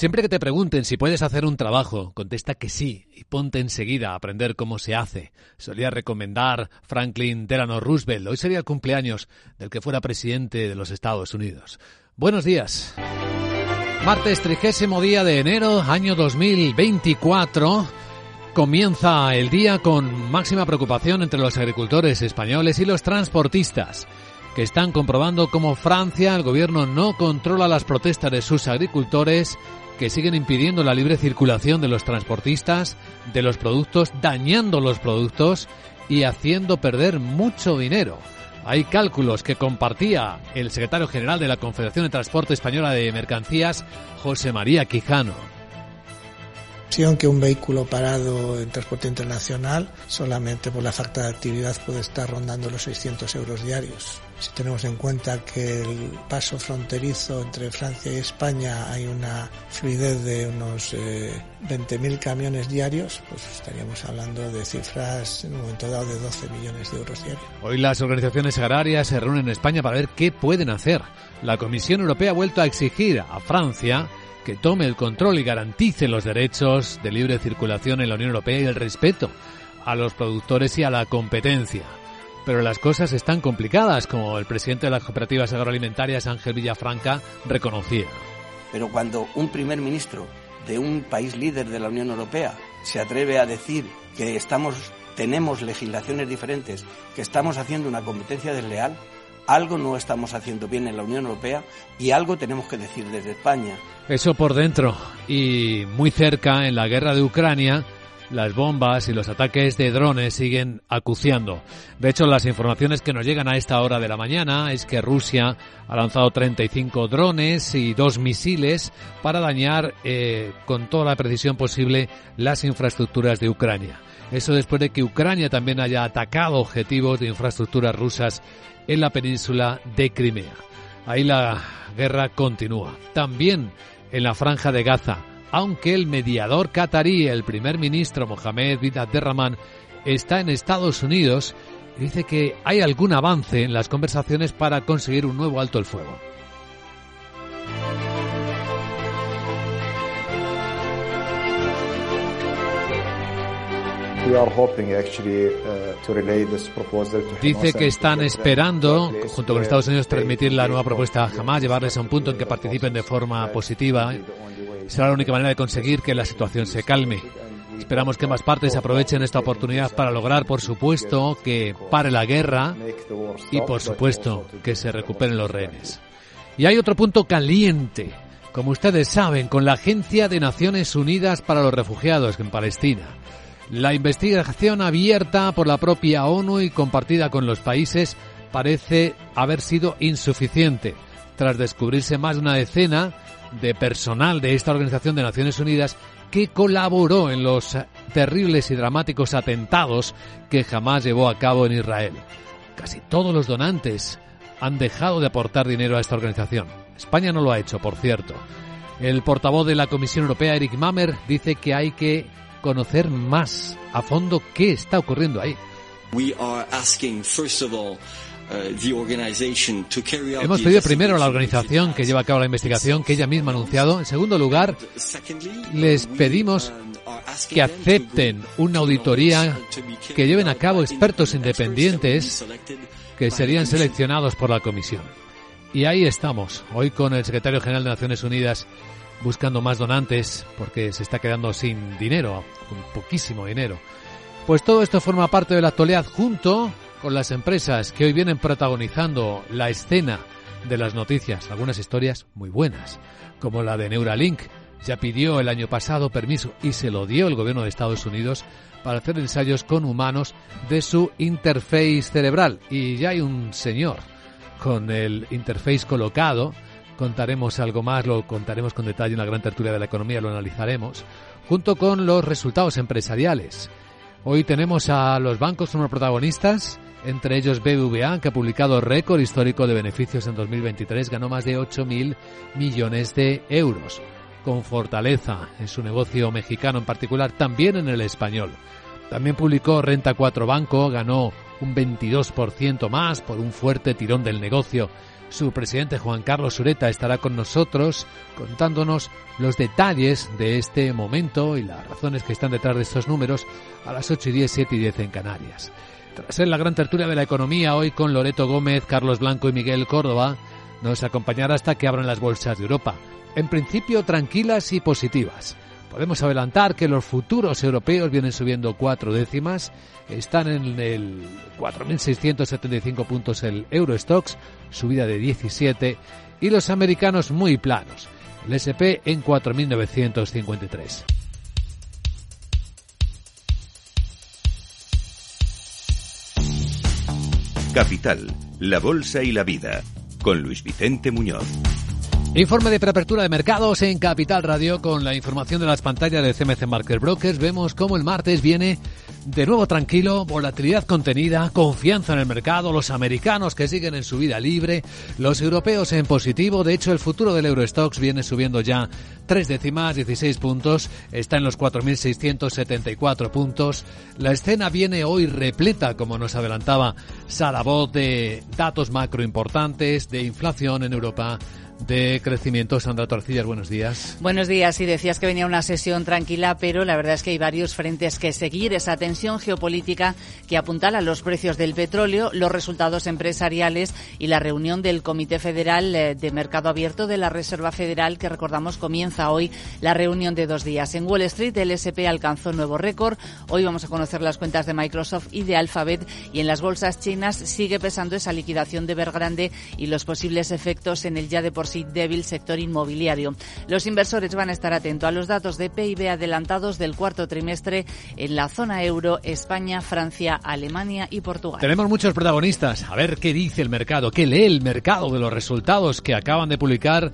Siempre que te pregunten si puedes hacer un trabajo, contesta que sí y ponte enseguida a aprender cómo se hace. Solía recomendar Franklin Delano Roosevelt. Hoy sería el cumpleaños del que fuera presidente de los Estados Unidos. Buenos días. Martes, trigésimo día de enero, año 2024. Comienza el día con máxima preocupación entre los agricultores españoles y los transportistas que están comprobando cómo Francia, el gobierno, no controla las protestas de sus agricultores, que siguen impidiendo la libre circulación de los transportistas, de los productos, dañando los productos y haciendo perder mucho dinero. Hay cálculos que compartía el secretario general de la Confederación de Transporte Española de Mercancías, José María Quijano que un vehículo parado en transporte internacional solamente por la falta de actividad puede estar rondando los 600 euros diarios. Si tenemos en cuenta que el paso fronterizo entre Francia y España hay una fluidez de unos 20.000 eh, camiones diarios, pues estaríamos hablando de cifras en un momento dado de 12 millones de euros diarios. Hoy las organizaciones agrarias se reúnen en España para ver qué pueden hacer. La Comisión Europea ha vuelto a exigir a Francia que tome el control y garantice los derechos de libre circulación en la Unión Europea y el respeto a los productores y a la competencia. Pero las cosas están complicadas, como el presidente de las cooperativas agroalimentarias, Ángel Villafranca, reconocía. Pero cuando un primer ministro de un país líder de la Unión Europea se atreve a decir que estamos, tenemos legislaciones diferentes, que estamos haciendo una competencia desleal, algo no estamos haciendo bien en la Unión Europea y algo tenemos que decir desde España. Eso por dentro. Y muy cerca, en la guerra de Ucrania, las bombas y los ataques de drones siguen acuciando. De hecho, las informaciones que nos llegan a esta hora de la mañana es que Rusia ha lanzado 35 drones y dos misiles para dañar eh, con toda la precisión posible las infraestructuras de Ucrania. Eso después de que Ucrania también haya atacado objetivos de infraestructuras rusas en la península de Crimea. Ahí la guerra continúa. También en la franja de Gaza, aunque el mediador catarí, el primer ministro Mohamed bin Abderrahman, está en Estados Unidos dice que hay algún avance en las conversaciones para conseguir un nuevo alto el fuego. Dice que están esperando, junto con Estados Unidos, transmitir la nueva propuesta a Hamas, llevarles a un punto en que participen de forma positiva. Será la única manera de conseguir que la situación se calme. Esperamos que más partes aprovechen esta oportunidad para lograr, por supuesto, que pare la guerra y, por supuesto, que se recuperen los rehenes. Y hay otro punto caliente, como ustedes saben, con la Agencia de Naciones Unidas para los Refugiados en Palestina. La investigación abierta por la propia ONU y compartida con los países parece haber sido insuficiente, tras descubrirse más de una decena de personal de esta Organización de Naciones Unidas que colaboró en los terribles y dramáticos atentados que jamás llevó a cabo en Israel. Casi todos los donantes han dejado de aportar dinero a esta organización. España no lo ha hecho, por cierto. El portavoz de la Comisión Europea, Eric Mamer, dice que hay que conocer más a fondo qué está ocurriendo ahí. Hemos pedido primero a la organización que lleva a cabo la investigación que ella misma ha anunciado. En segundo lugar, les pedimos que acepten una auditoría que lleven a cabo expertos independientes que serían seleccionados por la comisión. Y ahí estamos, hoy con el secretario general de Naciones Unidas buscando más donantes porque se está quedando sin dinero, con poquísimo dinero. Pues todo esto forma parte de la actualidad junto con las empresas que hoy vienen protagonizando la escena de las noticias, algunas historias muy buenas, como la de Neuralink. Ya pidió el año pasado permiso y se lo dio el gobierno de Estados Unidos para hacer ensayos con humanos de su interface cerebral. Y ya hay un señor con el interface colocado contaremos algo más, lo contaremos con detalle en la gran tertulia de la economía, lo analizaremos, junto con los resultados empresariales. Hoy tenemos a los bancos como protagonistas, entre ellos BBVA, que ha publicado récord histórico de beneficios en 2023, ganó más de 8.000 millones de euros, con fortaleza en su negocio mexicano en particular, también en el español. También publicó Renta 4 Banco, ganó un 22% más por un fuerte tirón del negocio Su presidente Juan Carlos Sureta estará con nosotros contándonos los detalles de este momento y las razones que están detrás de estos números a las 8 y 10, 7 y 10 en Canarias. Tras ser la gran tertulia de la economía hoy con Loreto Gómez, Carlos Blanco y Miguel Córdoba, nos acompañará hasta que abran las bolsas de Europa. En principio tranquilas y positivas. Podemos adelantar que los futuros europeos vienen subiendo cuatro décimas, están en el 4.675 puntos el Eurostox, subida de 17, y los americanos muy planos, el SP en 4.953. Capital, la Bolsa y la Vida, con Luis Vicente Muñoz. Informe de preapertura de mercados en Capital Radio con la información de las pantallas de CMC Market Brokers. Vemos cómo el martes viene de nuevo tranquilo, volatilidad contenida, confianza en el mercado, los americanos que siguen en su vida libre, los europeos en positivo. De hecho, el futuro del Eurostox viene subiendo ya tres décimas, 16 puntos, está en los 4.674 puntos. La escena viene hoy repleta, como nos adelantaba Salabot, de datos macro importantes, de inflación en Europa de crecimiento. Sandra Torcillas, buenos días. Buenos días. Y decías que venía una sesión tranquila, pero la verdad es que hay varios frentes que seguir. Esa tensión geopolítica que apuntala los precios del petróleo, los resultados empresariales y la reunión del Comité Federal eh, de Mercado Abierto de la Reserva Federal, que recordamos comienza hoy la reunión de dos días. En Wall Street el SP alcanzó nuevo récord. Hoy vamos a conocer las cuentas de Microsoft y de Alphabet. Y en las bolsas chinas sigue pesando esa liquidación de Bergrande y los posibles efectos en el ya de por sí débil sector inmobiliario. Los inversores van a estar atentos a los datos de PIB adelantados del cuarto trimestre en la zona euro, España, Francia, Alemania y Portugal. Tenemos muchos protagonistas. A ver qué dice el mercado, qué lee el mercado de los resultados que acaban de publicar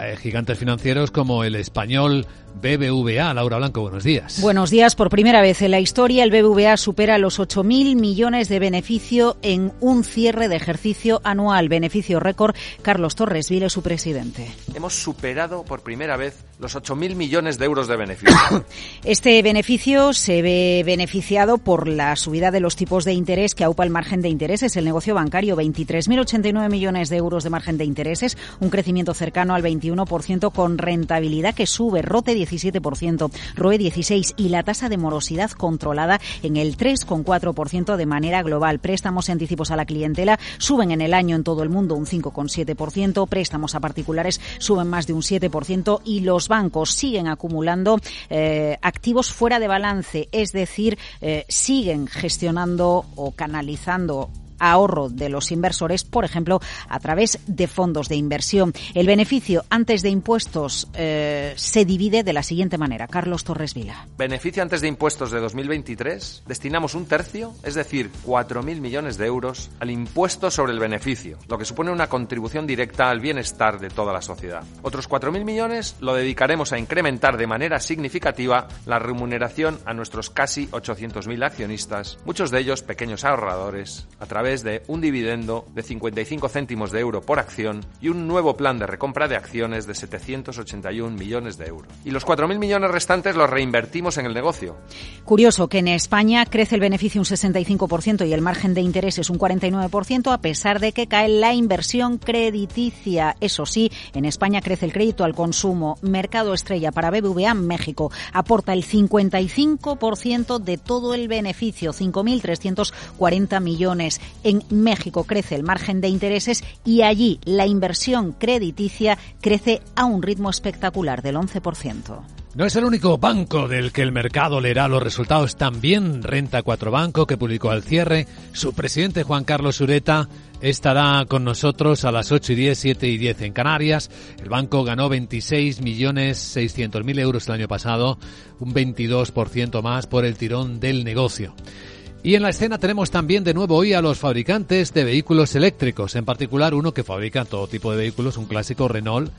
eh, gigantes financieros como el español BBVA. Laura Blanco, buenos días. Buenos días. Por primera vez en la historia, el BBVA supera los 8.000 millones de beneficio en un cierre de ejercicio anual. Beneficio récord. Carlos Torres Vile, su presidente. Hemos superado por primera vez los 8.000 millones de euros de beneficio. este beneficio se ve beneficiado por la subida de los tipos de interés que aupa el margen de intereses. El negocio bancario, 23.089 millones de euros de margen de intereses, un crecimiento cercano al 21% con rentabilidad que sube, rote 17%, ROE 16% y la tasa de morosidad controlada en el 3,4% de manera global. Préstamos y anticipos a la clientela suben en el año en todo el mundo un 5,7%, préstamos a particulares suben más de un 7% y los bancos siguen acumulando eh, activos fuera de balance, es decir, eh, siguen gestionando o canalizando ahorro de los inversores, por ejemplo, a través de fondos de inversión. El beneficio antes de impuestos eh, se divide de la siguiente manera. Carlos Torres Vila. Beneficio antes de impuestos de 2023. Destinamos un tercio, es decir, 4.000 millones de euros, al impuesto sobre el beneficio, lo que supone una contribución directa al bienestar de toda la sociedad. Otros 4.000 millones lo dedicaremos a incrementar de manera significativa la remuneración a nuestros casi 800.000 accionistas, muchos de ellos pequeños ahorradores, a través de un dividendo de 55 céntimos de euro por acción y un nuevo plan de recompra de acciones de 781 millones de euros. Y los 4.000 millones restantes los reinvertimos en el negocio. Curioso que en España crece el beneficio un 65% y el margen de interés es un 49% a pesar de que cae la inversión crediticia. Eso sí, en España crece el crédito al consumo. Mercado estrella para BBVA México aporta el 55% de todo el beneficio, 5.340 millones. En México crece el margen de intereses y allí la inversión crediticia crece a un ritmo espectacular del 11%. No es el único banco del que el mercado leerá los resultados. También Renta 4 Banco, que publicó al cierre. Su presidente Juan Carlos Ureta estará con nosotros a las 8 y 10, 7 y 10 en Canarias. El banco ganó 26 millones 600 mil euros el año pasado, un 22% más por el tirón del negocio. Y en la escena tenemos también de nuevo hoy a los fabricantes de vehículos eléctricos, en particular uno que fabrica todo tipo de vehículos, un clásico Renault,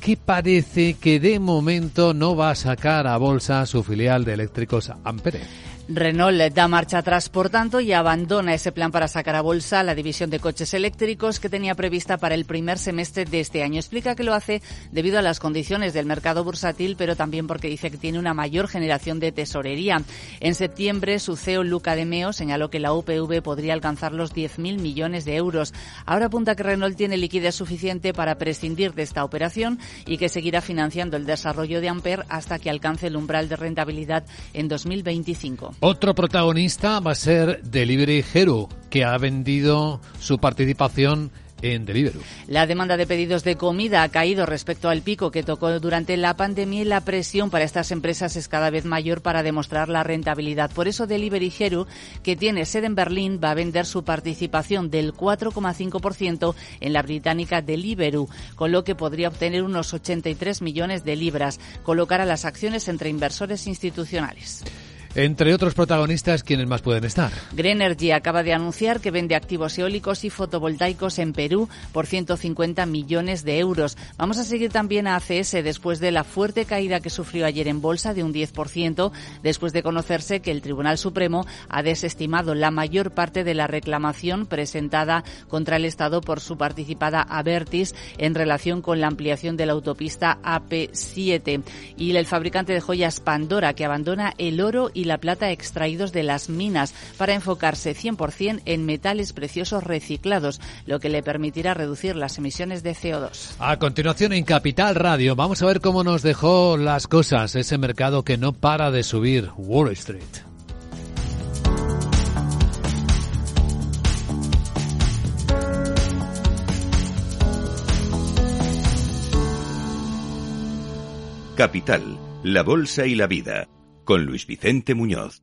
que parece que de momento no va a sacar a bolsa su filial de eléctricos Ampere. Renault da marcha atrás, por tanto, y abandona ese plan para sacar a bolsa la división de coches eléctricos que tenía prevista para el primer semestre de este año. Explica que lo hace debido a las condiciones del mercado bursátil, pero también porque dice que tiene una mayor generación de tesorería. En septiembre, su CEO Luca de Meo señaló que la UPV podría alcanzar los 10.000 millones de euros. Ahora apunta que Renault tiene liquidez suficiente para prescindir de esta operación y que seguirá financiando el desarrollo de Ampere hasta que alcance el umbral de rentabilidad en 2025. Otro protagonista va a ser Delivery Hero, que ha vendido su participación en Deliveroo. La demanda de pedidos de comida ha caído respecto al pico que tocó durante la pandemia y la presión para estas empresas es cada vez mayor para demostrar la rentabilidad. Por eso Delivery Hero, que tiene sede en Berlín, va a vender su participación del 4,5% en la británica Deliveroo, con lo que podría obtener unos 83 millones de libras, colocar a las acciones entre inversores institucionales. Entre otros protagonistas, ¿quiénes más pueden estar? Greenergy acaba de anunciar que vende activos eólicos y fotovoltaicos en Perú por 150 millones de euros. Vamos a seguir también a ACS después de la fuerte caída que sufrió ayer en bolsa de un 10%, después de conocerse que el Tribunal Supremo ha desestimado la mayor parte de la reclamación presentada contra el Estado por su participada Avertis en relación con la ampliación de la autopista AP7. Y el fabricante de joyas Pandora, que abandona el oro y la plata extraídos de las minas para enfocarse 100% en metales preciosos reciclados, lo que le permitirá reducir las emisiones de CO2. A continuación en Capital Radio vamos a ver cómo nos dejó las cosas ese mercado que no para de subir, Wall Street. Capital, la Bolsa y la Vida, con Luis Vicente Muñoz.